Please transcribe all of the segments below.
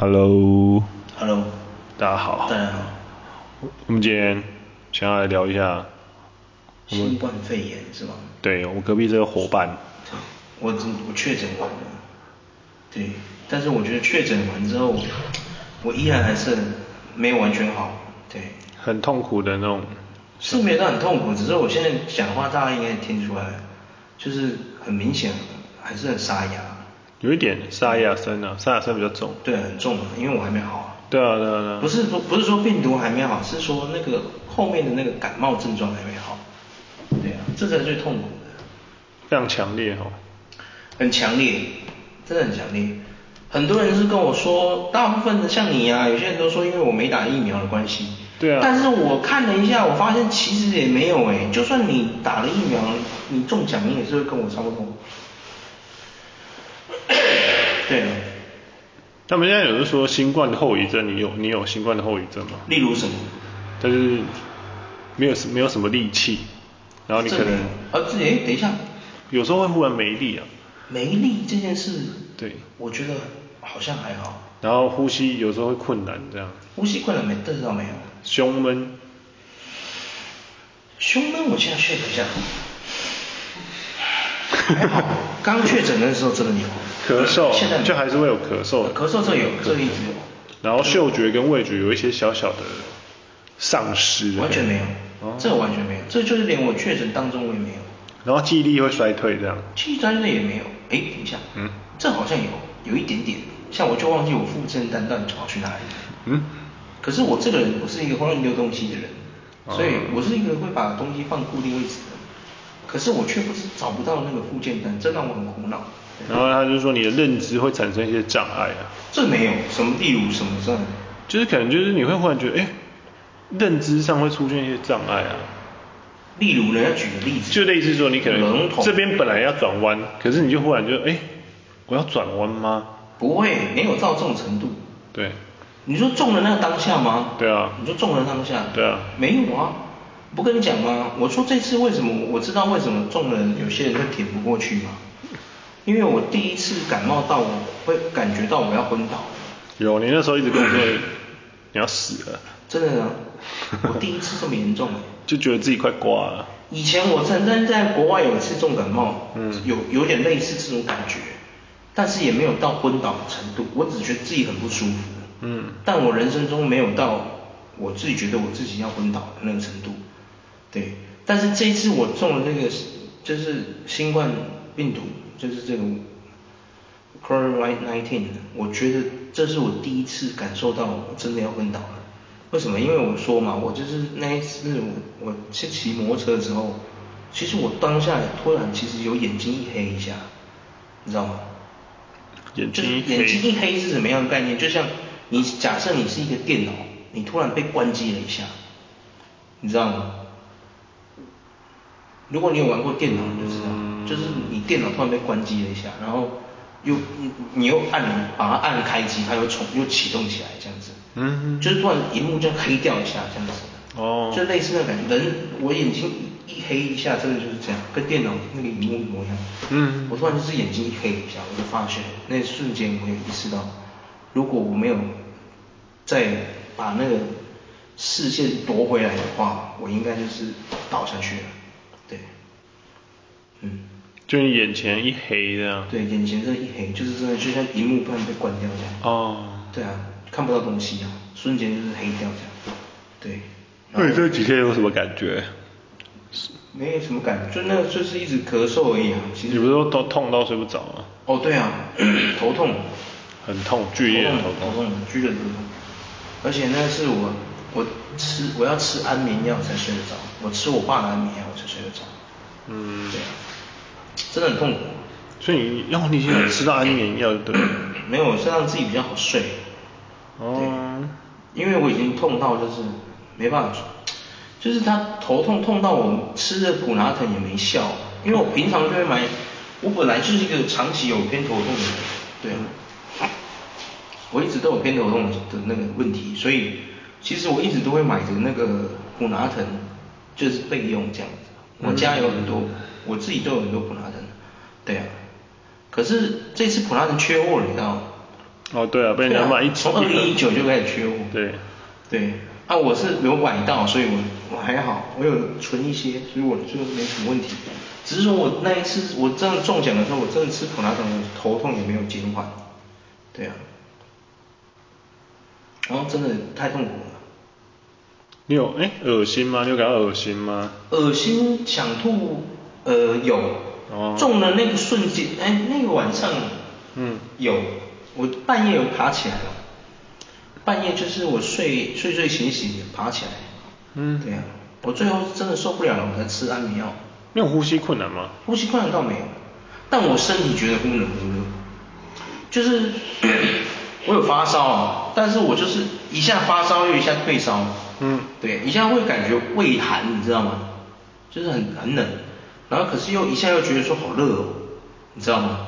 Hello。Hello。大家好。大家好。我们今天想要来聊一下新冠肺炎是吗？对，我隔壁这个伙伴。我我确诊完了。对，但是我觉得确诊完之后，我依然还是没有完全好。对。很痛苦的那种。是没有到很痛苦，只是我现在讲话大家应该听出来，就是很明显还是很沙哑。有一点沙哑声啊，沙哑声比较重。对，很重啊，因为我还没好。对啊，对啊，对啊。不是说不是说病毒还没好，是说那个后面的那个感冒症状还没好。对啊，这才是最痛苦的。非常强烈哈、哦。很强烈，真的很强烈。很多人是跟我说，大部分的像你啊，有些人都说因为我没打疫苗的关系。对啊。但是我看了一下，我发现其实也没有哎，就算你打了疫苗，你中奖你也是会跟我差不多。对啊。他们现在有人说新冠的后遗症，你有你有新冠的后遗症吗？例如什么？但是没有没有什么力气，然后你可能啊，自己哎，等一下，有时候会忽然没力啊。没力这件事，对，我觉得好像还好。然后呼吸有时候会困难这样。呼吸困难没？这知道没有？胸闷。胸闷，我现在 check 一下。还好，刚确诊的时候真的有。咳嗽，现在就还是会有咳嗽。咳嗽这有，这一直有。然后嗅觉跟味觉有一些小小的丧失。完全没有，哦、这个完全没有，这就是连我确诊当中我也没有。然后记忆力会衰退这样。记忆衰退也没有，哎，等一下，嗯，这好像有，有一点点，像我就忘记我复健单到底跑去哪里了。嗯。可是我这个人不是一个会乱丢东西的人，哦、所以我是一个会把东西放固定位置的。可是我却不是找不到那个附件单，这让我很苦恼。然后他就说你的认知会产生一些障碍啊。这没有什么，例如什么障碍？就是可能就是你会忽然觉得，哎，认知上会出现一些障碍啊。例如呢，要举个例子。就类似说你可能这边本来要转弯，可是你就忽然就，哎，我要转弯吗？不会，没有到这种程度。对。你说中了那个当下吗？对啊。你说中了当下？对啊。没有啊，不跟你讲吗？我说这次为什么我知道为什么中了，有些人会挺不过去吗？因为我第一次感冒到，我会感觉到我要昏倒。有，你那时候一直跟我说你要死了。真的啊，我第一次这么严重。就觉得自己快挂了。以前我曾经在国外有一次重感冒，嗯，有有点类似这种感觉，但是也没有到昏倒的程度，我只觉得自己很不舒服。嗯。但我人生中没有到我自己觉得我自己要昏倒的那个程度。对。但是这一次我中了那个就是新冠病毒。就是这个 COVID-19，我觉得这是我第一次感受到我真的要昏倒了。为什么？因为我说嘛，我就是那一次我我去骑摩托车的时候，其实我当下突然其实有眼睛一黑一下，你知道吗？眼睛一黑。眼睛一黑是什么样的概念？就像你假设你是一个电脑，你突然被关机了一下，你知道吗？如果你有玩过电脑，你就知道。嗯就是你电脑突然被关机了一下，然后又你你又按把它按开机，它又重又启动起来这样子。嗯。就是突然荧幕就黑掉一下这样子。哦。就类似那感觉，人我眼睛一黑一下，真的就是这样，跟电脑那个荧幕一模一样。嗯。我突然就是眼睛一黑一下，我就发现那瞬间我也意识到，如果我没有再把那个视线夺回来的话，我应该就是倒下去了。对。嗯。就你眼前一黑这样。对，眼前这一黑，就是真的就像屏幕突然被关掉这样。哦。对啊，看不到东西啊，瞬间就是黑掉这样。对。那你这几天有什么感觉？没有什么感觉，就那个就是一直咳嗽而已啊。其实。你不是说都痛到睡不着吗？哦，对啊，头痛。很痛，剧烈的头痛。头痛，剧烈的头痛。而且那是我，我吃我要吃安眠药才睡得着，我吃我爸的安眠药我才睡得着。嗯。对啊。真的很痛苦，所以你要你现在吃到安眠药对？没有，是让自己比较好睡。哦。因为我已经痛到就是没办法，就是他头痛痛到我吃的普拿疼也没效，因为我平常就会买，我本来就是一个长期有偏头痛的人，对。我一直都有偏头痛的那个问题，所以其实我一直都会买着那个普拿疼，就是备用这样子。我家有很多。我自己都有很多普拉登，对啊，可是这次普拉登缺货了，你知道吗？哦，对啊，被人家买一从二零一九就开始缺货。对。对。啊，我是有买到，所以我我还好，我有存一些，所以我就没什么问题。只是说我那一次我真的中奖的时候，我真的吃普拉登，我头痛也没有减缓。对啊。然后真的太痛苦了。你有哎，恶心吗？你有感到恶心吗？恶心想吐，呃有。哦。中的那个瞬间，哎，那个晚上。嗯。有，我半夜有爬起来了。半夜就是我睡睡睡醒醒爬起来，嗯，对呀、啊，我最后真的受不了了，我才吃安眠药。你有呼吸困难吗？呼吸困难倒没有，但我身体觉得忽冷忽热，就是 我有发烧，但是我就是一下发烧又一下退烧，嗯，对，一下会感觉胃寒，你知道吗？就是很很冷，然后可是又一下又觉得说好热哦，你知道吗？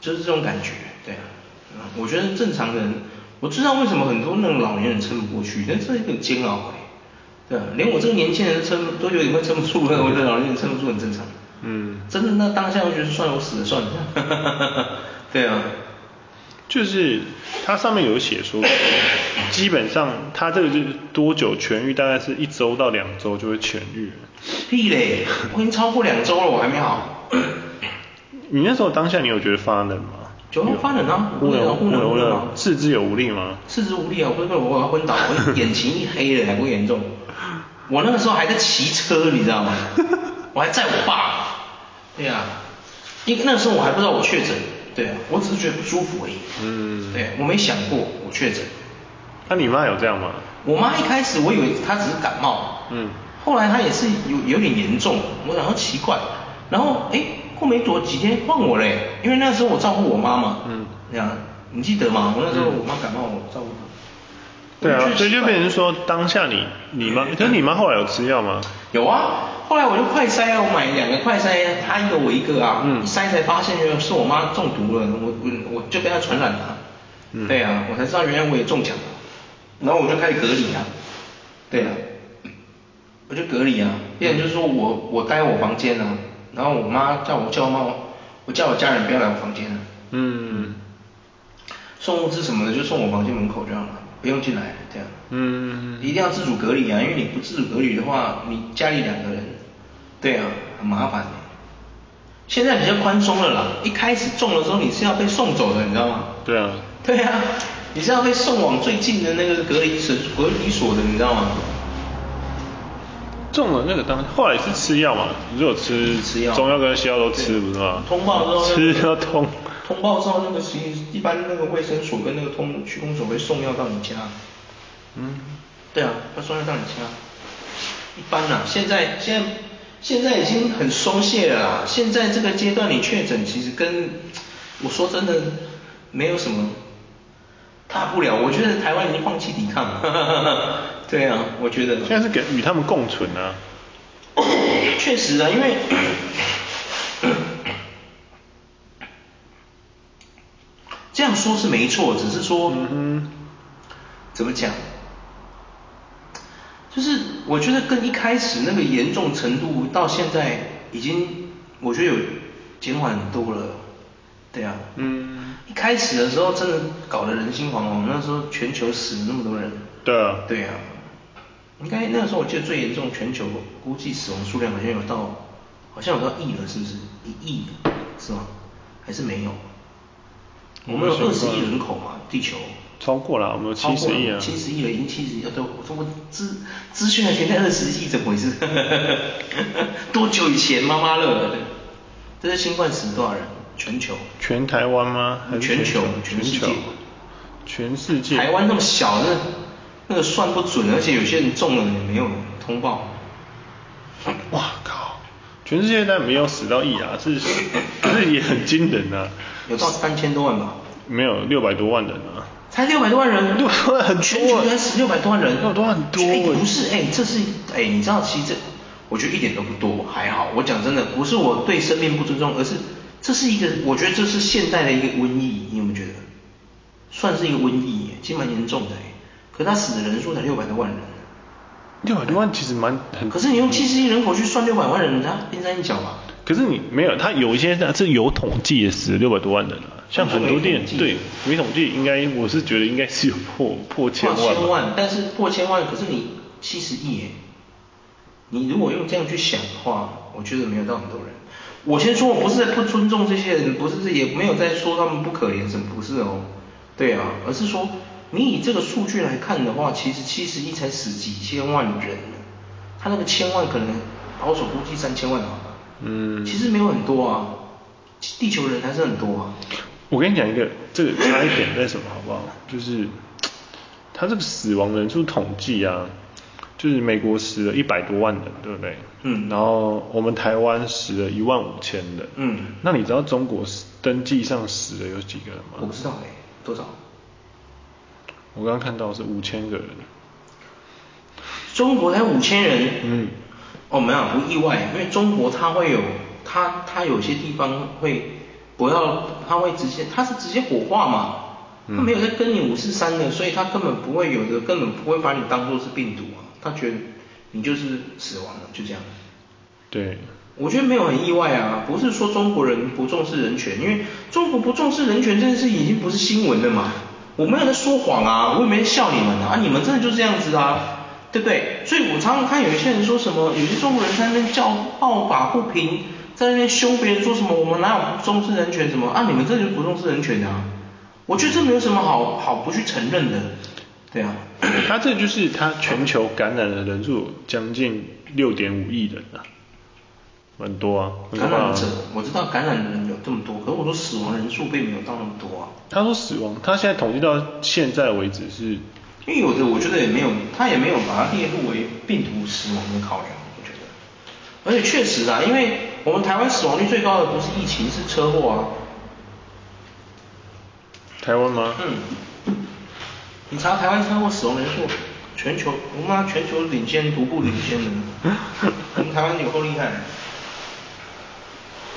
就是这种感觉，对啊，我觉得正常人。我知道为什么很多那种老年人撑不过去，但这是一个煎熬哎，对啊，连我这个年轻人撑都有点会撑不住了，我觉得老年人撑不住很正常。嗯。真的，那当下我觉得算了，我死了算了。对啊。就是它上面有写说，基本上它这个就是多久痊愈，大概是一周到两周就会痊愈。屁嘞，我已经超过两周了，我还没好。你那时候当下你有觉得发冷吗？有发冷啊，忽冷忽冷忽冷，四肢有无力吗？四肢无力啊，我不是我要昏倒，我眼前一黑了还不严重。我那个时候还在骑车，你知道吗？我还载我爸。对啊，因为那个时候我还不知道我确诊，对啊，我只是觉得不舒服而已。嗯。对，我没想过我确诊。那你妈有这样吗？我妈一开始我以为她只是感冒，嗯，后来她也是有有点严重，我然后奇怪，然后哎。过没多几天换我嘞，因为那时候我照顾我妈嘛，嗯，这样你记得吗？我那时候我妈感冒，我照顾她。对啊，所以就变成说当下你你妈，可是你妈后来有吃药吗？有啊，后来我就快筛啊，我买两个快筛，他一个我一个啊，嗯，一筛才发现原来是我妈中毒了，我我我就被她传染了，嗯，对啊，我才知道原来我也中奖。了，然后我就开始隔离啊，对啊，我就隔离啊，变成就是说我我待我房间啊。然后我妈叫我叫我妈，我叫我家人不要来我房间了。嗯。送物资什么的就送我房间门口这样了，不用进来这样。嗯。一定要自主隔离啊，因为你不自主隔离的话，你家里两个人，对啊，很麻烦。现在比较宽松了啦，一开始中了之后你是要被送走的，你知道吗？对啊。对啊，你是要被送往最近的那个隔离所隔离所的，你知道吗？中了那个当后来是吃药嘛？你说有吃吃药，中药跟西药都吃不是吗？通报之后吃要通。通报之后那个其实一般那个卫生所跟那个通区公所会送药到你家。嗯。对啊，他送药到你家。一般啊，现在现在现在已经很松懈了啦。现在这个阶段你确诊其实跟我说真的没有什么大不了。我觉得台湾已经放弃抵抗了。对啊，我觉得现在是给与他们共存啊。确实啊，因为这样说是没错，只是说，嗯哼，怎么讲？就是我觉得跟一开始那个严重程度到现在已经，我觉得有减缓很多了。对啊，嗯，一开始的时候真的搞得人心惶惶，那时候全球死了那么多人。对啊，对啊。应该那个时候我记得最严重，全球估计死亡数量好像有到，好像有到亿了，是不是？一亿是吗？还是没有？我们有二十亿人口嘛，地球。超过了，我们有七十亿啊。七十亿了，已经七十亿了，都我说我资资讯还停在二十亿，怎么回事？多久以前？妈妈乐，这是新冠死多少人？全球。全台湾吗？全球，全世界。全世界。台湾那么小，那。那个算不准，而且有些人中了也没有通报。哇靠！全世界但没有死到亿啊，是，可 是也很惊人啊。有到三千多万吧？没有，六百多万人啊。才六百多万人？六百多万很多。全球才死六百多万人。六百多万很多。哎，不是，哎，这是，哎，你知道，其实这，我觉得一点都不多，还好。我讲真的，不是我对生命不尊重，而是这是一个，我觉得这是现代的一个瘟疫，你有没有觉得？算是一个瘟疫，其实蛮严重的。可他死的人数才六百多万人，六百多万其实蛮很。可是你用七十亿人口去算六百万人，他冰山一角嘛。可是你没有，他有一些是有统计的死了六百多万人啊。像很多店对没统计，应该我是觉得应该是有破破千万。破千万，但是破千万，可是你七十亿耶，你如果用这样去想的话，我觉得没有到很多人。我先说，我不是在不尊重这些人，不是也没有在说他们不可怜什么，不是哦。对啊，而是说你以这个数据来看的话，其实七十亿才死几千万人，他那个千万可能保守估计三千万好吧。嗯。其实没有很多啊，地球人还是很多啊。我跟你讲一个，这个差一点在什么好不好？就是他这个死亡人数统计啊。就是美国死了一百多万人，对不对？嗯。然后我们台湾死了一万五千人。嗯。那你知道中国登记上死的有几个人吗？我不知道哎，多少？我刚刚看到是五千个人。中国才五千人？嗯。哦，没有，不意外，因为中国它会有，它它有些地方会不要，它会直接，它是直接火化嘛。嗯。它没有在跟你五四三的，所以它根本不会有的，根本不会把你当做是病毒啊。他觉得你就是死亡了，就这样。对。我觉得没有很意外啊，不是说中国人不重视人权，因为中国不重视人权这件事已经不是新闻了嘛。我没有在说谎啊，我也没在笑你们啊，啊，你们真的就这样子啊，对不对？所以我常常看有一些人说什么，有些中国人在那边叫暴法不平，在那边凶别人说什么，我们哪有不重视人权什么啊？你们这就不重视人权啊？我觉得这没有什么好好不去承认的。对啊，他这就是他全球感染的人数将近六点五亿人啊，很多啊。感染者，我知道感染的人有这么多，可是我说死亡人数并没有到那么多啊。他说死亡，他现在统计到现在为止是，因为有的我觉得也没有，他也没有把它列入为病毒死亡的考量，我觉得。而且确实啊，因为我们台湾死亡率最高的不是疫情，是车祸啊。台湾吗？嗯。你查台湾车祸死亡人数，全球我们全球领先，独步领先的。我们台湾有够厉害。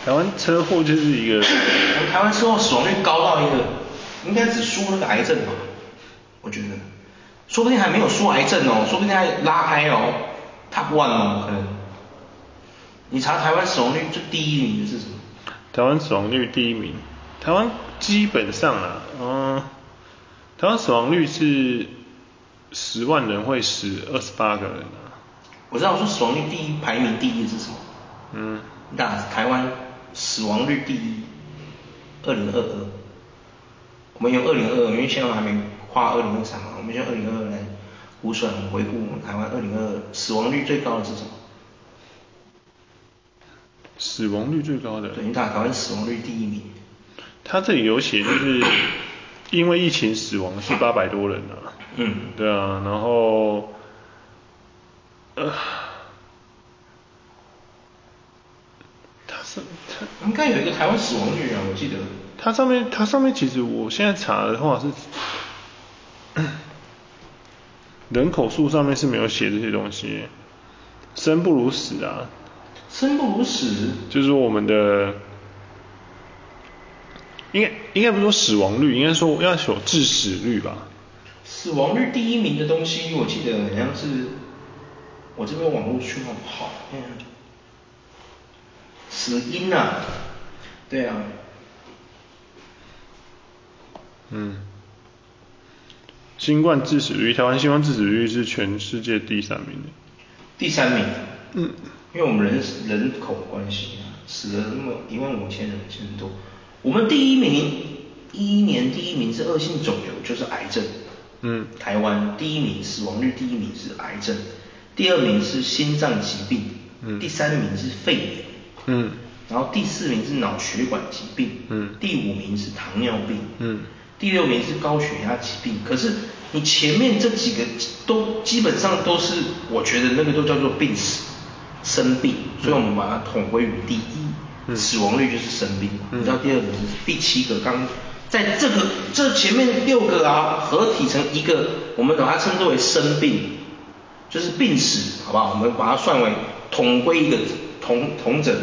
台湾车祸就是一个。我们台湾车祸死亡率高到一个，应该只输那个癌症吧？我觉得，说不定还没有输癌症哦，说不定还拉开哦，Top One 哦，可能。你查台湾死亡率最第一名的是什么？台湾死亡率第一名，台湾基本上啊，嗯。台湾死亡率是十万人会死二十八个人啊。我知道，我说死亡率第一排名第一是什么？嗯。那台湾死亡率第一，二零二二。我们用二零二二，因为现在还没跨二零二三嘛，我们用二零二二来估算回顾我们台湾二零二二死亡率最高的是什么？死亡率最高的。对，你打台湾死亡率第一名。他这里有写就是。因为疫情死亡是八百多人啊，嗯，对啊，然后，呃，他是他应该有一个台湾死亡率啊，我记得。它上面它上面其实我现在查的话是，人口数上面是没有写这些东西，生不如死啊。生不如死。就是我们的。应该应该不是说死亡率，应该说要有致死率吧。死亡率第一名的东西，我记得好像是我这边网络讯号不好，嗯，死因啊，对啊，嗯，新冠致死率，台湾新冠致死率是全世界第三名的。第三名，嗯，因为我们人人口关系啊，死了那么一万五千人，其实很多。我们第一名，一一年第一名是恶性肿瘤，就是癌症。嗯。台湾第一名死亡率第一名是癌症，第二名是心脏疾病，嗯。第三名是肺炎，嗯。然后第四名是脑血管疾病，嗯。第五名是糖尿病，嗯。第六名是高血压疾病。可是你前面这几个都基本上都是，我觉得那个都叫做病死，生病，所以我们把它统归于第一。死亡率就是生病，嗯、你知道第二个是第七个，刚在这个这前面六个啊合体成一个，我们把它称之为生病，就是病死，好不好？我们把它算为统归一个同同整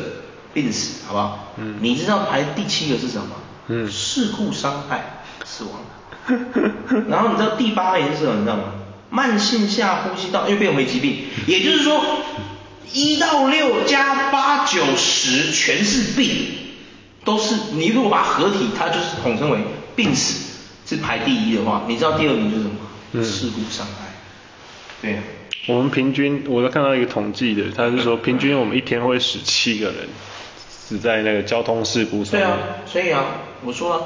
病死，好不好？嗯。你知道排第七个是什么？嗯。事故伤害死亡。然后你知道第八名是什么？你知道吗？慢性下呼吸道又变回疾病，也就是说。一到六加八九十全是病，都是你如果把它合体，它就是统称为病死是排第一的话，你知道第二名就是什么？嗯，事故伤害。对啊。我们平均，我都看到一个统计的，他是说平均我们一天会死七个人，死在那个交通事故上。对啊，所以啊，我说了，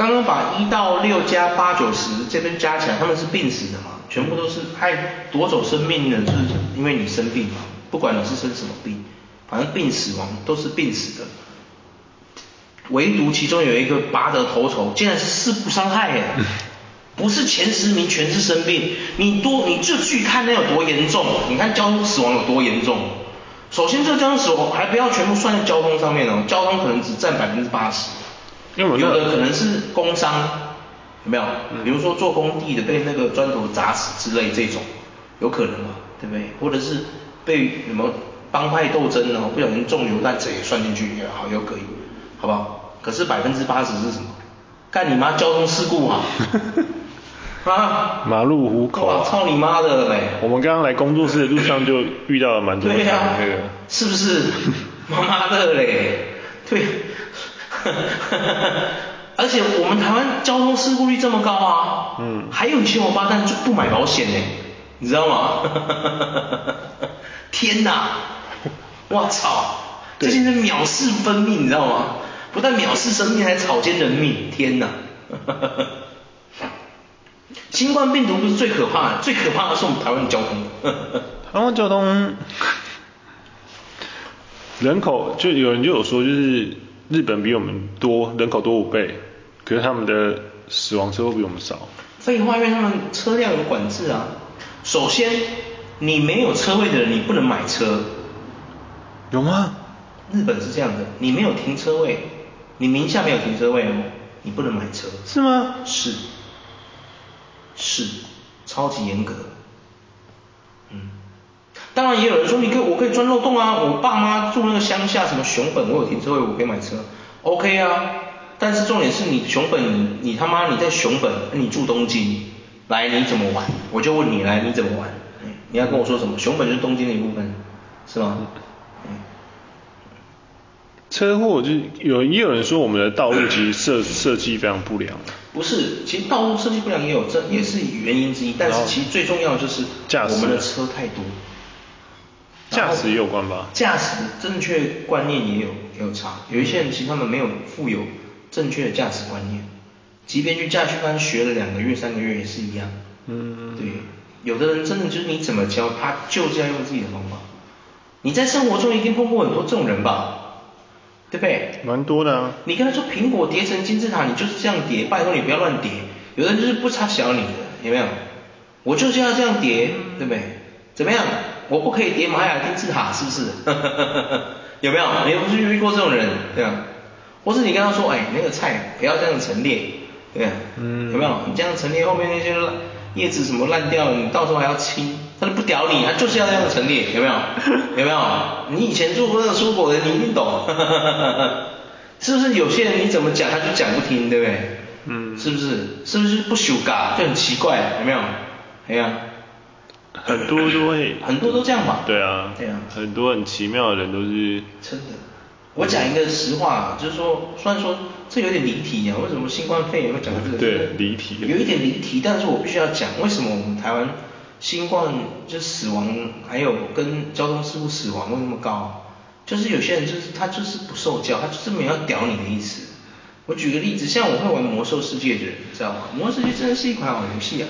刚刚把一到六加八九十这边加起来，他们是病死的嘛，全部都是害夺走生命的，就是因为你生病嘛，不管你是生什么病，反正病死亡都是病死的。唯独其中有一个拔得头筹，竟然是事故伤害耶。不是前十名全是生病，你多你就去看那有多严重，你看交通死亡有多严重。首先这个交通死亡还不要全部算在交通上面哦，交通可能只占百分之八十，有的可能是工伤，有没有？比如说做工地的被那个砖头砸死之类这种，有可能嘛，对不对？或者是被什么帮派斗争然后不小心中流弹，这也算进去也好，有可以，好不好？可是百分之八十是什么？干你妈交通事故啊！啊！马路虎口啊！操你妈的嘞！我们刚刚来工作室的路上就遇到了蛮多的那个。对呀，是不是？妈的嘞！对，而且我们台湾交通事故率这么高啊！嗯。还有一些王八蛋就不买保险呢，你知道吗？天哪！我操！这些人藐视生命，你知道吗？不但藐视生命，还草菅人命！天哪！新冠病毒不是最可怕的，最可怕的是我们台湾的交通。台湾交通人口就有人就有说，就是日本比我们多，人口多五倍，可是他们的死亡车会比我们少。废话，因为他们车辆有管制啊。首先，你没有车位的人，你不能买车。有吗？日本是这样的，你没有停车位，你名下没有停车位哦，你不能买车。是吗？是。是，超级严格。嗯，当然也有人说，你可以，我可以钻漏洞啊。我爸妈住那个乡下，什么熊本，我有停车位，我可以买车，OK 啊。但是重点是你熊本，你你他妈你在熊本，你住东京，来你怎么玩？我就问你，来你怎么玩？你要跟我说什么？熊本就是东京的一部分，是吗？车祸就有也有人说我们的道路其实设设计非常不良。不是，其实道路设计不良也有这也是原因之一，但是其实最重要的就是我们的车太多。驾驶也有关吧？驾驶正确观念也有也有差，有一些人其实他们没有富有正确的驾驶观念，即便去驾训班学了两个月三个月也是一样。嗯。对，有的人真的就是你怎么教他就是要用自己的方法。你在生活中一定碰过很多这种人吧？对不对？蛮多的啊。你跟他说苹果叠成金字塔，你就是这样叠，拜托你不要乱叠。有的人就是不差小你的，有没有？我就是要这样叠，对不对？怎么样？我不可以叠玛雅金字塔，是不是？有没有？你有没有遇过这种人？对啊。或是你跟他说，哎，那个菜不要这样陈列，对啊。嗯。有没有？你这样陈列后面那些叶子什么烂掉了，你到时候还要清。他就不屌你，他就是要这样陈列，有没有？有没有？你以前做过那个蔬果的，你一定懂，是不是？有些人你怎么讲，他就讲不听，对不对？嗯。是不是？是不是不修嘎就很奇怪，有没有？哎呀，很多都会，很多都这样吧？对啊。对啊。很多很奇妙的人都是。真的。我讲一个实话，就是说，虽然说这有点离题啊，为什么新冠肺炎会讲到这个？对，离题。有一点离题，但是我必须要讲，为什么我们台湾？新冠就死亡，还有跟交通事故死亡为什么那么高？就是有些人就是他就是不受教，他就是没有屌你的意思。我举个例子，像我会玩魔兽世界的人，你知道吗？魔兽世界真的是一款好游戏啊，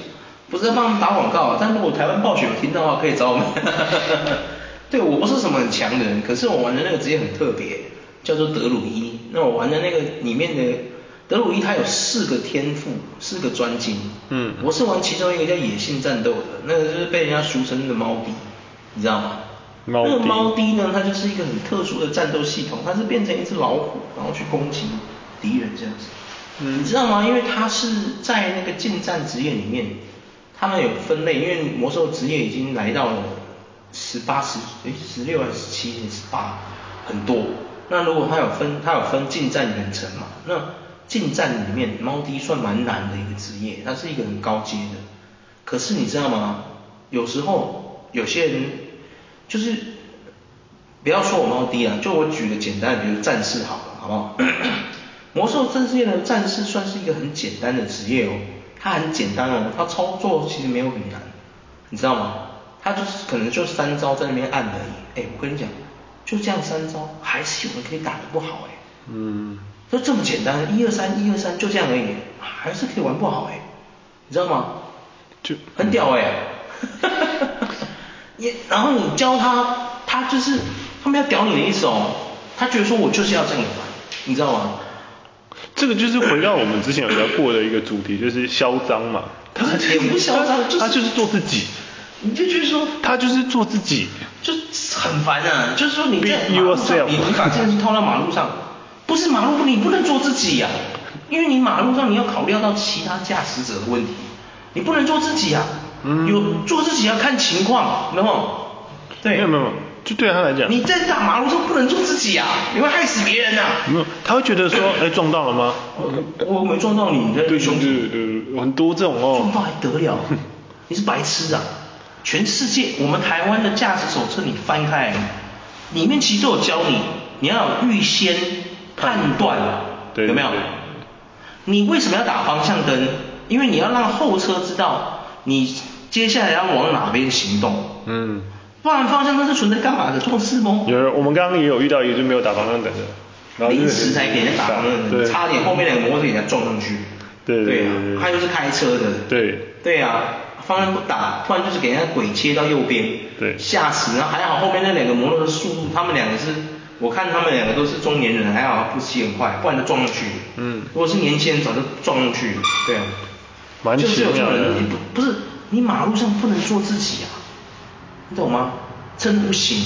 不是在帮他们打广告啊，但如果台湾暴雪有听到的话，可以找我们。对，我不是什么很强的人，可是我玩的那个职业很特别，叫做德鲁伊。那我玩的那个里面的。德鲁伊他有四个天赋，四个专精。嗯，我是玩其中一个叫野性战斗的，那个就是被人家俗称的猫帝，你知道吗？那个猫帝呢，它就是一个很特殊的战斗系统，它是变成一只老虎，然后去攻击敌人这样子。嗯。你知道吗？因为它是在那个近战职业里面，他们有分类，因为魔兽职业已经来到了十八十，哎，十六还是十七十八，很多。那如果它有分，它有分近战远程嘛？那近战里面，猫帝算蛮难的一个职业，它是一个很高阶的。可是你知道吗？有时候有些人就是不要说我猫低啊，就我举个简单的，比如战士好了，好不好？魔兽这世界的战士算是一个很简单的职业哦，他很简单哦，他操作其实没有很难，你知道吗？他就是可能就三招在那边按而已。哎，我跟你讲，就这样三招，还是有人可以打得不好哎。嗯。就这么简单，一二三，一二三，就这样而已，还是可以玩不好哎，你知道吗？就很屌哎。哈哈哈哈哈。也，然后你教他，他就是他们要屌你的意思哦，他觉得说我就是要这样玩，你知道吗？这个就是回到我们之前有聊过的一个主题，就是嚣张嘛。他也不嚣张，他就是做自己。你就觉得说他就是做自己，就很烦啊。就是说你在马路上，你你把这个套到马路上，不是马路你不能做自己呀，因为你马路上你要考虑到其他驾驶者的问题，你不能做自己啊。有做自己要看情况，然后对。没有没有，就对他来讲。你在大马路上不能做自己啊，你会害死别人呐。没有，他会觉得说，哎，撞到了吗？我没撞到你，你在对兄弟，呃，很多这种哦。撞到还得了？你是白痴啊！全世界，我们台湾的驾驶手册你翻开，里面其实都有教你，你要有预先判断，有没有？你为什么要打方向灯？因为你要让后车知道你接下来要往哪边行动。嗯。不然方向灯是存在干嘛的？做事吗？有，我们刚刚也有遇到一个就没有打方向灯的，然后临时才给人家打方向灯，差点后面两个摩托车给人家撞上去。对对。对啊，他又是开车的。对。对啊。方向不打，突然就是给人家鬼切到右边，对，吓死！然后还好后面那两个摩托的速度，他们两个是，我看他们两个都是中年人，还好不骑很快，不然就撞上去。嗯，如果是年轻人早就撞上去了。对啊，蛮奇妙的。就是有这种人，你不不是你马路上不能做自己啊，你懂吗？真的不行。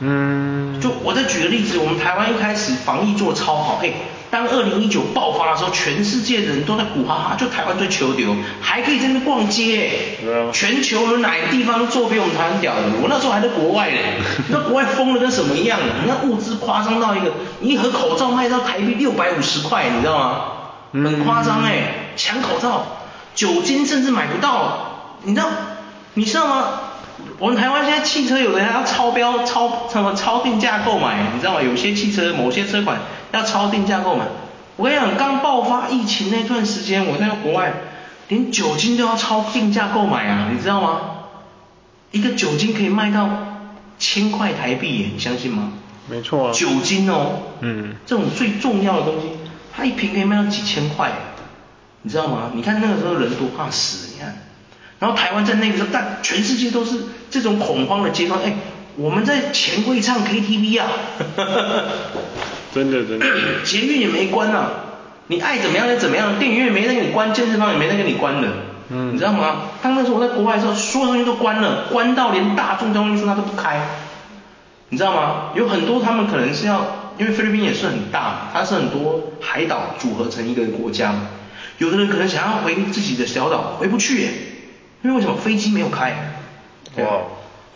嗯。就我再举个例子，我们台湾一开始防疫做超好，嘿。当二零一九爆发的时候，全世界的人都在鼓哈哈，就台湾最求流，还可以在那边逛街。嗯、全球有哪个地方做比我们台湾屌的？我那时候还在国外呢，那国外疯了跟什么一样？你那物资夸张到一个，一盒口罩卖到台币六百五十块，你知道吗？很夸张哎，抢口罩，酒精甚至买不到，你知道？你知道吗？我们台湾现在汽车有的还要超标、超什么超定价购买，你知道吗？有些汽车某些车款。要超定价购买，我跟你讲，刚爆发疫情那段时间，我在国外连酒精都要超定价购买啊，你知道吗？一个酒精可以卖到千块台币，你相信吗？没错啊。酒精哦，嗯，这种最重要的东西，它一瓶可以卖到几千块，你知道吗？你看那个时候人多怕死，你看，然后台湾在那个时候，但全世界都是这种恐慌的阶段，哎，我们在钱柜唱 KTV 啊。真的真的，捷运也没关啊，你爱怎么样就怎么样，电影院也没人给你关，健身房也没人给你关的，嗯，你知道吗？当那时候我在国外的时候，所有东西都关了，关到连大众交通运输它都不开，你知道吗？有很多他们可能是要，因为菲律宾也是很大，它是很多海岛组合成一个国家，有的人可能想要回自己的小岛，回不去耶，因为为什么？飞机没有开？哇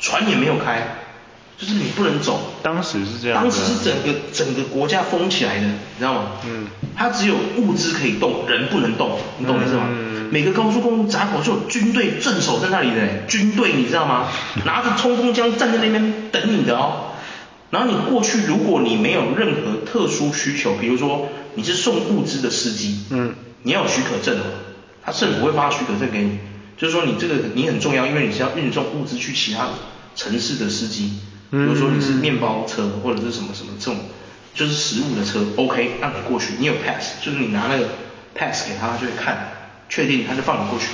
船也没有开。就是你不能走，当时是这样，当时是整个整个国家封起来的，你知道吗？嗯，它只有物资可以动，人不能动，你懂我意思吗？嗯，每个高速公路闸口就有军队镇守在那里的，军队你知道吗？拿着冲锋枪站在那边等你的哦。然后你过去，如果你没有任何特殊需求，比如说你是送物资的司机，嗯，你要有许可证哦，他政府会发许可证给你，就是说你这个你很重要，因为你是要运送物资去其他城市的司机。比如说你是面包车或者是什么什么这种，就是食物的车，OK，让你过去，你有 pass，就是你拿那个 pass 给他，他就会看，确定他就放你过去。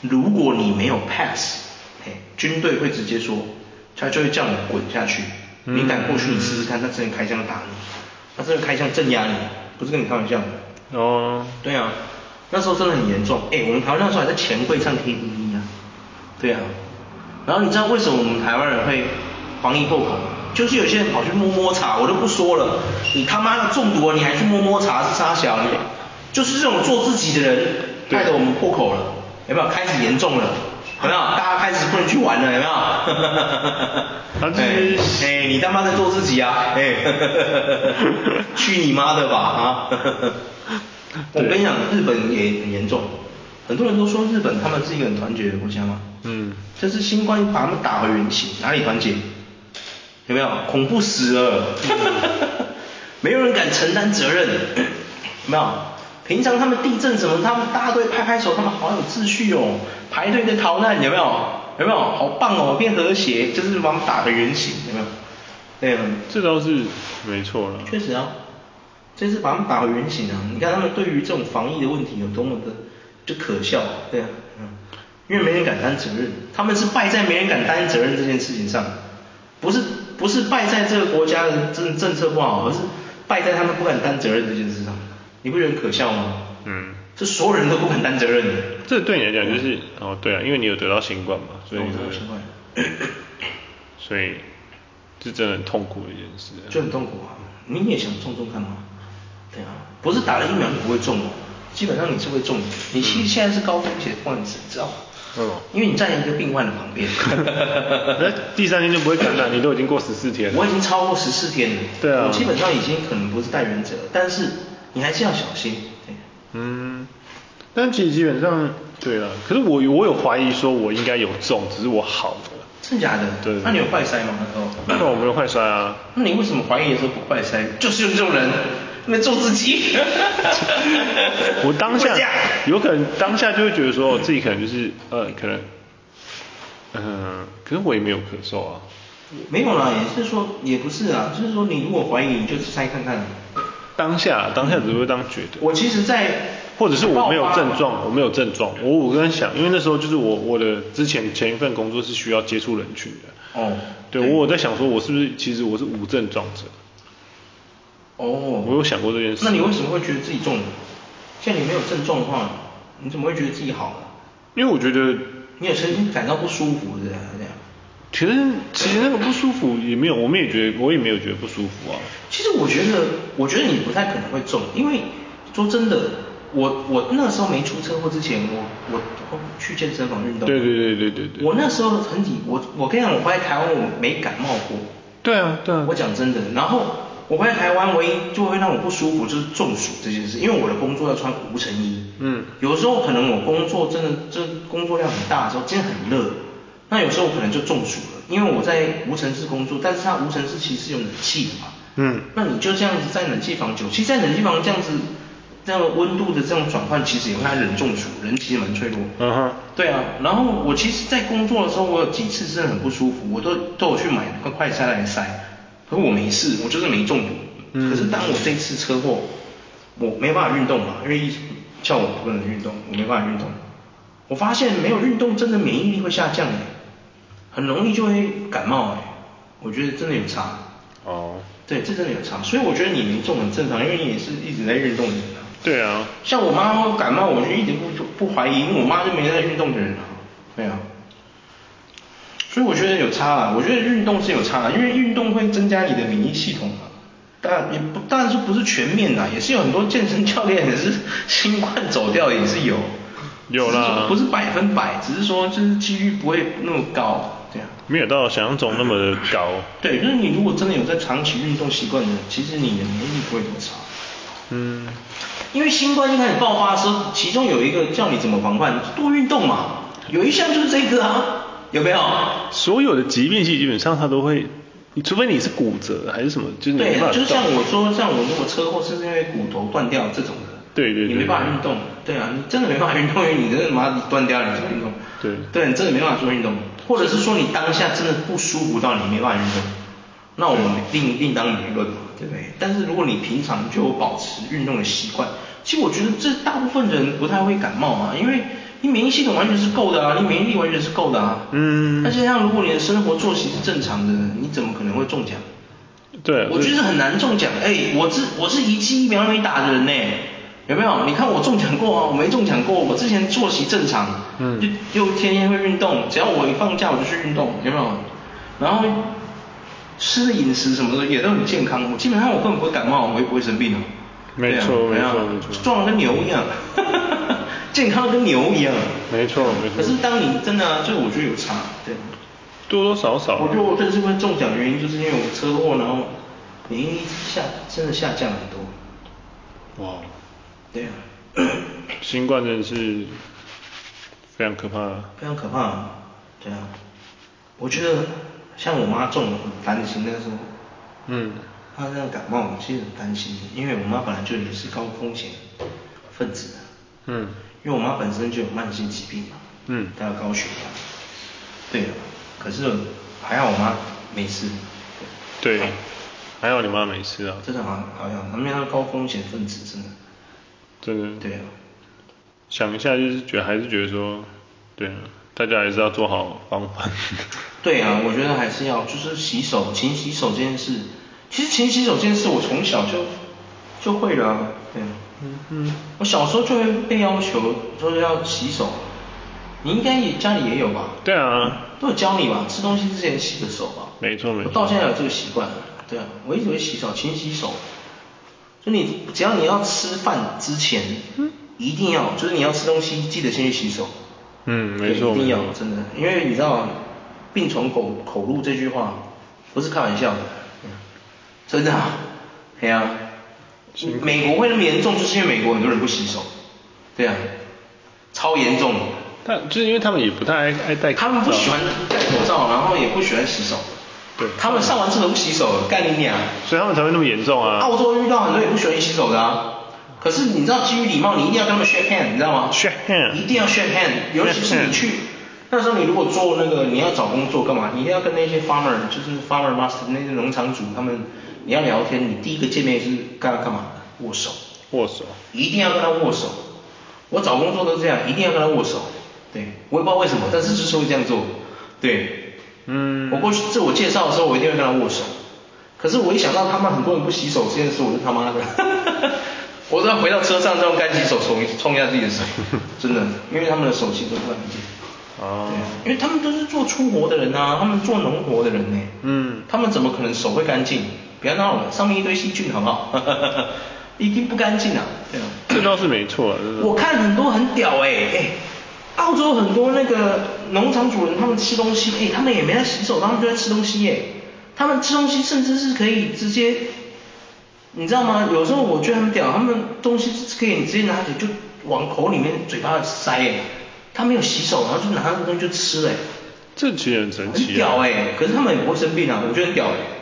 如果你没有 pass，嘿，军队会直接说，他就会叫你滚下去。你敢过去，你试试看，他真的开枪打你，他真的开枪镇压你，不是跟你开玩笑的。哦。对啊，那时候真的很严重，哎，我们台湾那时候还在钱柜唱 KTV 啊。对啊。然后你知道为什么我们台湾人会？防疫破口，就是有些人跑去摸摸茶，我都不说了。你他妈的中毒了，你还去摸摸茶是杀小？你就是这种做自己的人，害得我们破口了，有没有？开始严重了，有没有？大家开始不能去玩了，有没有？哈哈哈哈哈。哎，你他妈在做自己啊！哎，去你妈的吧啊！我跟你讲，日本也很严重，很多人都说日本他们是一个很团结的国家嘛。嗯。这是新冠把他们打回原形，哪里团结？有没有恐怖死了？没有人敢承担责任，没有？平常他们地震什么，他们大家都会拍拍手，他们好有秩序哦，排队在逃难，有没有？有没有？好棒哦，变和谐，就是把我们打回原形，有没有？对啊。这倒是没错了。确实啊，这是把他们打回原形啊！你看他们对于这种防疫的问题有多么的就可笑，对啊，嗯，因为没人敢担责任，他们是败在没人敢担责任这件事情上，不是不是败在这个国家的政政策不好，而是败在他们不敢担责任这件事上，你不觉得可笑吗？嗯，是所有人都不敢担责任的。这对你来讲就是、嗯、哦，对啊，因为你有得到新冠嘛，所以、哦、得到新冠，所以这真的很痛苦的一件事。就很痛苦啊！你也想中中看吗？对啊，不是打了疫苗就不会中哦，基本上你是会中的。你其实现在是高风险患者，知道吗？嗯，因为你站在一个病患的旁边。那第三天就不会感染，你都已经过十四天了。我已经超过十四天了。对啊。我基本上已经可能不是带原者，但是你还是要小心。对。嗯，但其实基本上，对了，可是我我有怀疑说我应该有中，只是我好了。真假的？对。那你有快筛吗？那时候？那我没有快筛啊。那你为什么怀疑的时候不快筛？就是有这种人。没做自己，我当下 有可能当下就会觉得说，自己可能就是呃，可能，嗯、呃，可是我也没有咳嗽啊。没有啦，也是说也不是啊，就是说你如果怀疑，你就筛看看。当下当下只会当觉得。我其实在，或者是我没有症状，我没有症状，我我跟他想，因为那时候就是我我的之前前一份工作是需要接触人群的。哦。对，对我有在想说，我是不是其实我是无症状者。哦，我有想过这件事。那你为什么会觉得自己中了？现在你没有症状的话，你怎么会觉得自己好了？因为我觉得你有曾经感到不舒服的这样。其实其实那个不舒服也没有，我们也觉得我也没有觉得不舒服啊。其实我觉得，我觉得你不太可能会中，因为说真的，我我那时候没出车祸之前，我我去健身房运动。对对对对对对。我那时候很体，我我跟你讲，我回来台湾我没感冒过。对啊对啊。我讲真的，然后。我回台湾唯一就会让我不舒服就是中暑这件事，因为我的工作要穿无尘衣。嗯。有时候可能我工作真的这工作量很大的时候，今天很热，那有时候我可能就中暑了，因为我在无尘室工作，但是它无尘室其实是有冷气的嘛。嗯。那你就这样子在冷气房久，其实，在冷气房这样子这样温度的这种转换，其实也会让人中暑，人其实蛮脆弱。嗯哼。对啊，然后我其实，在工作的时候，我有几次真的很不舒服，我都都有去买那个快塞来筛。可是我没事，我就是没中毒。嗯。可是当我这次车祸，我没办法运动嘛，因为医生叫我不能运动，我没办法运动。我发现没有运动，真的免疫力会下降的，很容易就会感冒哎。我觉得真的有差。哦。对，这真的有差。所以我觉得你没中很正常，因为你也是一直在运动的人啊。对啊。像我妈感冒，我就一直不不怀疑，因为我妈就没在运动的人啊。对啊。所以我觉得有差啊，我觉得运动是有差的，因为运动会增加你的免疫系统嘛。但也不，当然说不是全面的，也是有很多健身教练也是新冠走掉也是有。有啦。不是百分百，只是说就是几率不会那么高，这样。没有到想象中那么高。对，就是你如果真的有在长期运动习惯的，其实你的免疫力不会多差。嗯。因为新冠一开始爆发的时候，其中有一个叫你怎么防范，多运动嘛，有一项就是这个啊。有没有？所有的疾病基本上它都会，除非你是骨折还是什么，就是你没办法。对，就像我说，像我如果车祸是因为骨头断掉这种的，对对对，你没办法运动。对啊，你真的没办法运动，因为你真的妈你断掉了，你怎么运动？对。对，你真的没办法做运动，或者是说你当下真的不舒服到你没办法运动，那我们另另当别论嘛，对不对？但是如果你平常就有保持运动的习惯，其实我觉得这大部分人不太会感冒嘛，因为。你免疫系统完全是够的啊，你免疫力完全是够的啊。嗯。而且像如果你的生活作息是正常的，你怎么可能会中奖？对。我觉得很难中奖。哎，我是我是一剂疫苗没打的人呢，有没有？你看我中奖过啊，我没中奖过。我之前作息正常，嗯，又又天天会运动，只要我一放假我就去运动，有没有？然后吃的饮食什么的也都很健康，我基本上我根本不会感冒，我也不会生病的。没错，没错，没错。壮得跟牛一样。健康跟牛一样，没错没错。可是当你真的、啊，就我觉得有差，对。多多少少。我觉得我这次会中奖的原因，就是因为我车祸，然后免疫力下真的下降很多。哇。对啊。新冠真的是非常可怕。非常可怕，对啊。我觉得像我妈中了很烦心那个时候。嗯。她这样感冒，其实很担心，因为我妈本来就也是高风险分子。嗯。因为我妈本身就有慢性疾病嘛。嗯。她有高血压。对。可是还好我妈没事。对。对。还好你妈没事啊。真的好好像，他们那高风险分子真的。真的。对啊。想一下就是觉得还是觉得说，对啊，大家还是要做好防范。对啊，我觉得还是要就是洗手，勤洗手这件事，其实勤洗手这件事我从小就就会了，对。嗯嗯。我小时候就会被要求说要洗手，你应该也家里也有吧？对啊。都有教你吧，吃东西之前洗个手吧。没错没错。我到现在有这个习惯，对啊，我一直会洗手，勤洗手。就你只要你要吃饭之前，嗯，一定要就是你要吃东西记得先去洗手。嗯，没错。一定要真的，因为你知道。病从口口入这句话不是开玩笑的，真的啊，对啊，美国会那么严重，就是因为美国很多人不洗手，对啊，超严重。但就是因为他们也不太爱爱戴口罩。他们不喜欢戴口罩，然后也不喜欢洗手。对。他们上完厕所不洗手，干你娘！所以他们才会那么严重啊。澳洲遇到很多也不喜欢洗手的啊，可是你知道基于礼貌，你一定要跟他们 shake hand，你知道吗？shake hand。一定要 shake hand，尤其是你去。那时候你如果做那个你要找工作干嘛？你一定要跟那些 farmer，就是 farmer master 那些农场主他们，你要聊天，你第一个见面是干干嘛？握手。握手。一定要跟他握手。我找工作都是这样，一定要跟他握手。对，我也不知道为什么，但是就是会这样做。对。嗯。我过去自我介绍的时候，我一定会跟他握手。可是我一想到他们很多人不洗手这件事，我就他妈的，我都要回到车上，用干洗手冲冲一下自己的手。真的，因为他们的手其实都不干净。哦，因为他们都是做粗活的人啊，他们做农活的人呢，嗯，他们怎么可能手会干净？不要闹了，上面一堆细菌好不好？一定不干净啊，对啊。这倒是没错啊，我看很多很屌哎、欸、哎，澳洲很多那个农场主人，他们吃东西，哎，他们也没在洗手，他们就在吃东西耶。他们吃东西甚至是可以直接，你知道吗？有时候我觉得很屌，他们东西是可以直接拿起就往口里面嘴巴塞哎。他没有洗手，然后就拿那个东西就吃嘞。这其实很神奇。很屌哎、欸，可是他们也不会生病啊，我觉得很屌哎、欸。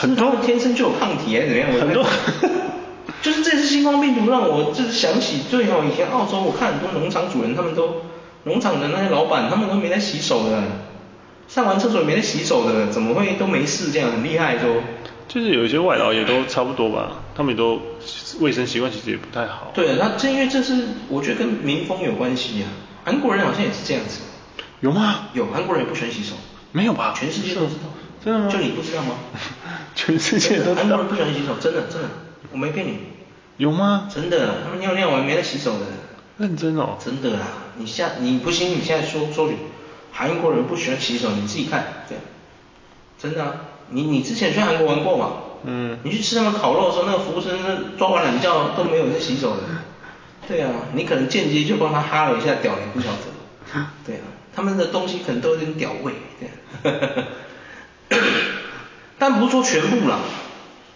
很多天生就有抗体还是怎么样？很多。就是这次新冠病毒让我就是想起，最好，以前澳洲我看很多农场主人，他们都农场的那些老板，他们都没在洗手的，上完厕所也没在洗手的，怎么会都没事这样？很厉害都。就是有一些外劳也都差不多吧，他们也都卫生习惯其实也不太好。对，那这因为这是我觉得跟民风有关系啊。韩国人好像也是这样子，有吗？有，韩国人也不喜欢洗手。没有吧？全世界都知道。真的吗？就你不知道吗？全世界都知道。韩国人不喜欢洗手，真的真的，我没骗你。有吗？真的，他们尿尿完没得洗手的。认真哦。真的啊，你下你不信，你现在说说，韩国人不喜欢洗手，你自己看，对。真的啊，你你之前去韩国玩过吗？嗯。你去吃他们烤肉的时候，那个服务生那抓完懒觉都没有在洗手的。对啊，你可能间接就帮他哈了一下屌，你不晓得。对啊，他们的东西可能都有点屌味，对啊。但不是说全部啦，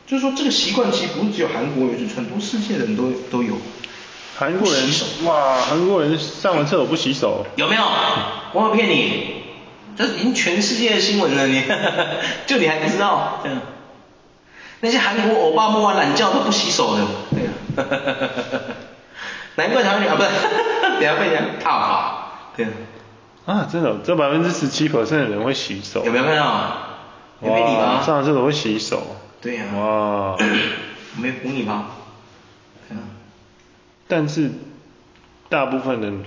就是说这个习惯其实不是只有韩国有，就是很多世界人都都有。韩国人哇，韩国人上完厕所不洗手。有没有？我有骗你，这是已经全世界的新闻了，你 就你还不知道？那些韩国欧巴摸完懒觉都不洗手的，对啊。难怪台湾女啊，不是，等下被人家套吧？对啊。啊，真的，这百分之十七 percent 的人会洗手。有没有看到没你吧？上完厕所会洗手。对呀、啊。哇。没唬你吧？对啊。但是，大部分人。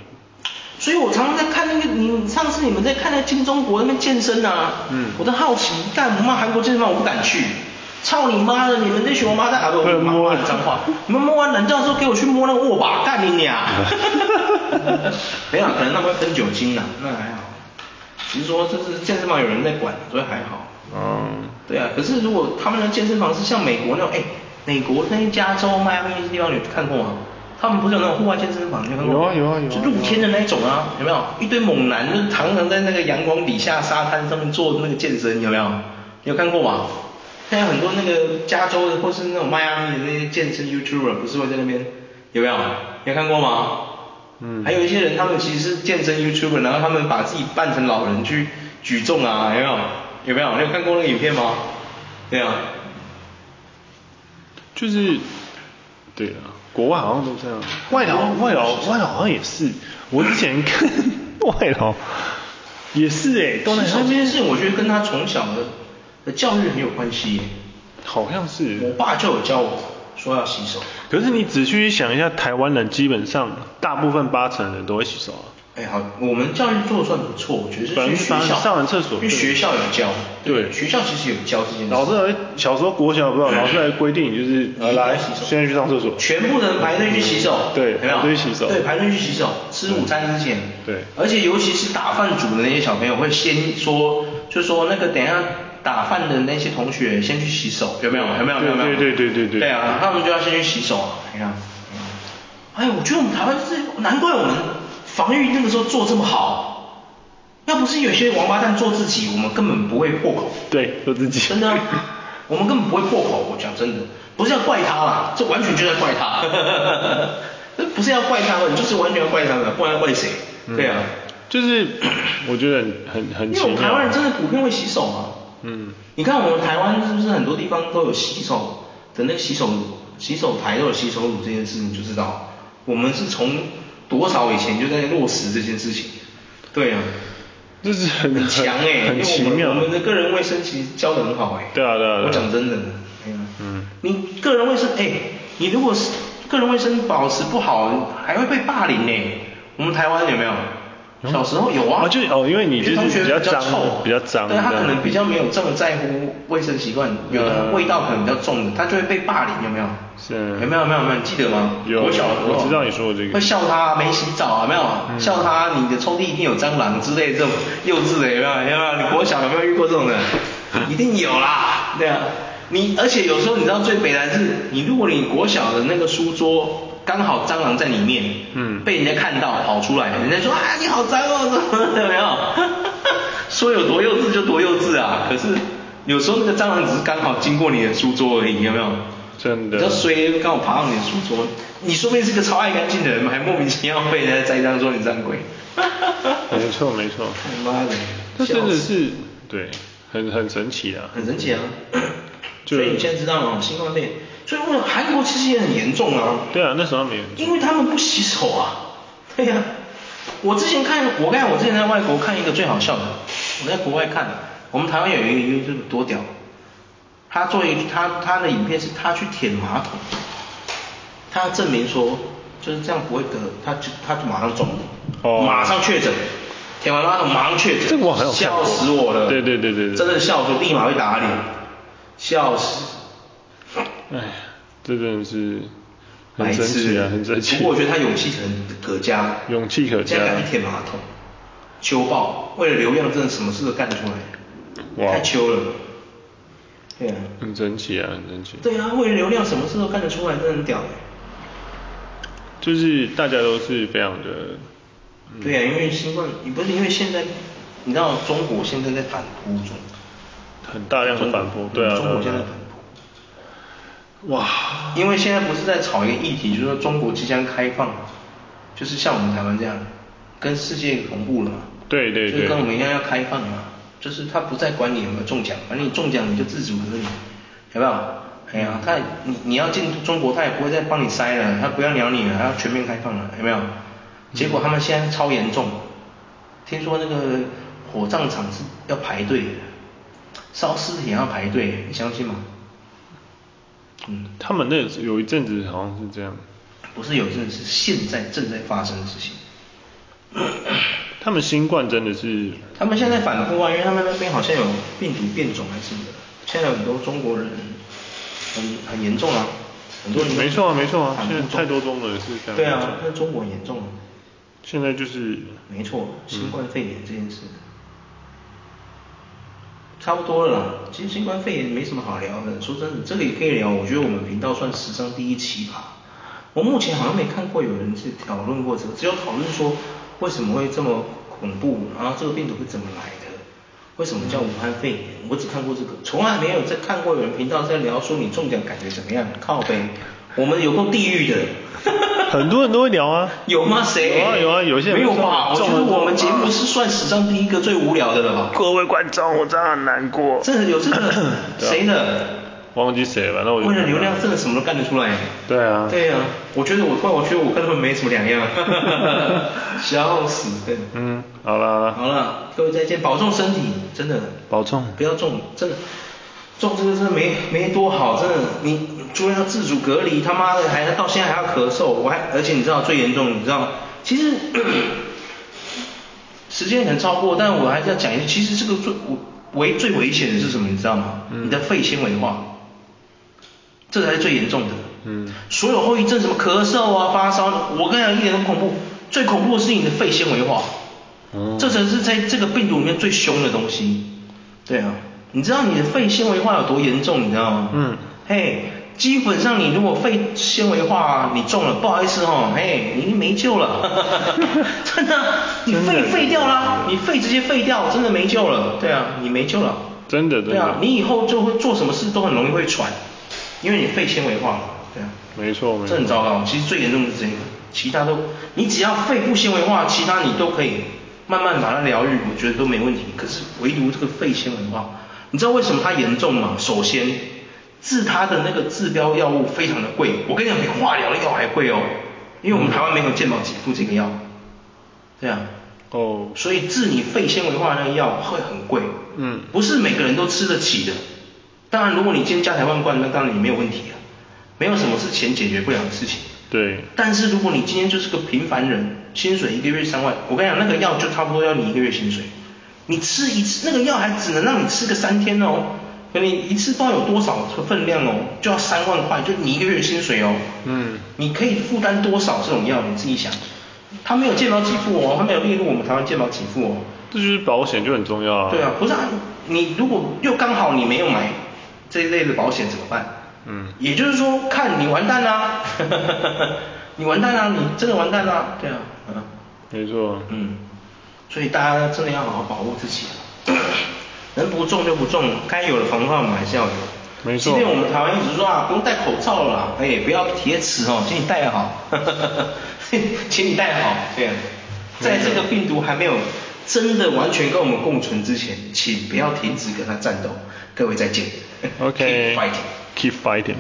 所以我常常在看那个，你上次你们在看那个金钟国那边健身啊，嗯，我都好奇，干我们韩国健身房我不敢去。操你妈的！你们那群王八蛋！啊不，摸完脏话。你们摸完冷觉之后给我去摸那个握把，干你娘！没有，可能他们会喷酒精呐，那还好。只是说这是健身房有人在管，所以还好。嗯。对啊，可是如果他们的健身房是像美国那种，哎，美国那些加州、迈阿密那些地方，你看过吗？他们不是有那种户外健身房，你有看过？有啊有啊有。就露天的那种啊，有没有？一堆猛男就常常在那个阳光底下沙滩上面做那个健身，有没有？你有看过吗？现在很多那个加州的或是那种迈阿密的那些健身 YouTuber 不是会在那边，有没有？你有看过吗？嗯。还有一些人他们其实是健身 YouTuber，然后他们把自己扮成老人去举重啊，有没有？有没有？你有看过那个影片吗？对啊。就是，对啊，国外好像都这样。外劳，外劳，外劳好像也是。我之前看 外劳，也是哎，东南亚这件事，我觉得跟他从小的的教育很有关系。好像是。我爸就有教我说要洗手。可是你仔细想一下，台湾人基本上大部分八成人都会洗手啊。哎，好，我们教育做的算不错，我觉得是去学校上完厕所，因为学校有教，对，学校其实有教这件事。老师小时候国小不知道，老师还规定就是来洗手，现在去上厕所，全部人排队去洗手，对，排队洗手，对，排队去洗手，吃午餐之前，对，而且尤其是打饭煮的那些小朋友会先说，就说那个等一下打饭的那些同学先去洗手，有没有？有没有？有没有？对对对对对。对啊，他们就要先去洗手啊，你看，哎，我觉得我们台湾是难怪我们。防御那个时候做这么好，要不是有些王八蛋做自己，我们根本不会破口。对，做自己。真的，我们根本不会破口。我讲真的，不是要怪他啦，这完全就在怪他。这不是要怪他们，就是完全要怪他们，不然要怪谁？嗯、对啊，就是 我觉得很很奇妙。因为我们台湾人真的普遍会洗手嘛。嗯。你看我们台湾是不是很多地方都有洗手的那个洗手洗手台都有洗手乳这件事，你就知道我们是从。多少以前就在落实这件事情，对啊，这是很很强哎、欸，很奇妙。我们的个人卫生其实教的很好哎、欸。对啊对啊。我讲真的，哎呀，嗯，你个人卫生哎，你如果是个人卫生保持不好，还会被霸凌呢、欸。我们台湾有没有？小时候有啊，就哦，因为你就是比较脏，比较脏，对他可能比较没有这么在乎卫生习惯，有的味道可能比较重的，他就会被霸凌，有没有？是。有没有？没有？没有？你记得吗？有。我小时候，我知道你说的这个。会笑他没洗澡啊？没有？笑他你的抽屉一定有蟑螂之类的这种幼稚的，有没有？有没有？你国小有没有遇过这种的？一定有啦，对啊。你而且有时候你知道最悲哀的是，你如果你国小的那个书桌。刚好蟑螂在里面，嗯，被人家看到跑出来，人家说啊你好脏哦，有 没有？说有多幼稚就多幼稚啊！可是有时候那个蟑螂只是刚好经过你的书桌而已，有没有？真的。比较衰，刚好爬到你的书桌，你说不定是个超爱干净的人，还莫名其妙被人家栽赃说你脏鬼。没错没错。妈的，这真的是对，很很神奇啊。很神奇啊。所以你现在知道吗？新冠肺炎。所以韩国其实也很严重啊。对啊，那时候没有。因为他们不洗手啊。对呀、啊。我之前看，我看我之前在外国看一个最好笑的，我在国外看，我们台湾有一个 YouTube 多屌，他做一他他的影片是他去舔马桶，他要证明说就是这样不会得，他就他就马上中，哦、马上确诊，舔完马桶马上确诊，这个我很有笑死我了。对对对对对。真的笑死，立马被打脸，笑死。哎，这真的是很神奇啊，很神奇。不过我觉得他勇气很可嘉，勇气可嘉。敢去舔马桶，秋爆，为了流量，真的什么事都干得出来，太秋了。对啊。很神奇啊，很神奇。对啊，为了流量，什么事都干得出来，真的很屌。就是大家都是非常的。对啊，因为新冠，你不是因为现在，你知道中国现在在反扑中。很大量的反扑，对啊。中国现在反扑。哇，因为现在不是在炒一个议题，就是说中国即将开放，就是像我们台湾这样，跟世界同步了嘛。对对对。就跟我们一样要开放嘛，就是他不再管你有没有中奖，反正你中奖你就自主可以，有没有？哎呀，他你你要进中国，他也不会再帮你筛了，他不要鸟你了，他要全面开放了，有没有？结果他们现在超严重，听说那个火葬场是要排队的，烧尸体也要排队，你相信吗？嗯，他们那有一阵子好像是这样，不是有一阵子，是现在正在发生的事情。他们新冠真的是，他们现在反复啊，因为他们那边好像有病毒变种还是什么的，现在很多中国人很很严重啊，很多人没错啊没错啊，现在太多中国人是这样。对啊，那中国很严重了。现在就是没错，新冠肺炎这件事。差不多了啦，其实新冠肺炎没什么好聊的。说真的，这个也可以聊。我觉得我们频道算史上第一奇葩。我目前好像没看过有人去讨论过这个，只有讨论说为什么会这么恐怖，然后这个病毒是怎么来的，为什么叫武汉肺炎？我只看过这个，从来没有在看过有人频道在聊说你中奖感觉怎么样？靠背，我们有够地狱的。很多人都会聊啊，有吗？谁？有啊有啊，有些人没有吧？我觉得我们节目是算史上第一个最无聊的了吧？各位观众，我真的很难过。这有这个 谁呢？忘记谁了，那我为了流量真的什么都干得出来。对啊。对啊，我觉得我突然我觉得我跟他们没什么两样，笑死。嗯，好了。好了，各位再见，保重身体，真的。保重。不要重，真的。重这个真的没没多好，真的，你除了要自主隔离，他妈的还到现在还要咳嗽，我还而且你知道最严重，你知道，其实 时间很超过，但我还是要讲一句，其实这个最危最危险的是什么，你知道吗？嗯、你的肺纤维化，这才是最严重的。嗯。所有后遗症什么咳嗽啊、发烧，我跟你讲一点都不恐怖，最恐怖的是你的肺纤维化。哦。这才是在这个病毒里面最凶的东西。对啊。你知道你的肺纤维化有多严重，你知道吗？嗯。嘿，基本上你如果肺纤维化你中了，不好意思哦，嘿，你没救了。真的，你肺废掉啦，你肺直接废掉，真的没救了。对啊，你没救了。真的，真的。对啊，你以后就会做什么事都很容易会喘，因为你肺纤维化了。对啊。没错，没错。这很糟糕，其实最严重的是这个，其他都，你只要肺部纤维化，其他你都可以慢慢把它疗愈，我觉得都没问题。可是唯独这个肺纤维化。你知道为什么它严重吗？首先，治它的那个治标药物非常的贵，我跟你讲比化疗的药还贵哦，因为我们台湾没有健保给付这个药，对啊，哦，所以治你肺纤维化的那个药会很贵，嗯，不是每个人都吃得起的。当然，如果你今天家财万贯，那当然你没有问题啊，没有什么是钱解决不了的事情。对。但是如果你今天就是个平凡人，薪水一个月三万，我跟你讲那个药就差不多要你一个月薪水。你吃一次那个药还只能让你吃个三天哦，可你一次不知道有多少分量哦，就要三万块，就你一个月薪水哦。嗯。你可以负担多少这种药？你自己想。他没有健保给付哦，他没有列入我们台湾健保给付哦。这就是保险就很重要啊。对啊，不是啊，你如果又刚好你没有买这一类的保险怎么办？嗯。也就是说，看你完蛋啦，你完蛋啦，你真的完蛋啦，对啊，嗯。没错。嗯。所以大家真的要好好保护自己，能不中就不中，该有的防范我们还是要有。没错。即便我们台湾一直说啊，不用戴口罩了啦，哎，不要铁齿哦，请你戴好，请你戴好，这样。在这个病毒还没有真的完全跟我们共存之前，请不要停止跟它战斗。各位再见。OK。Keep fighting. Keep fighting.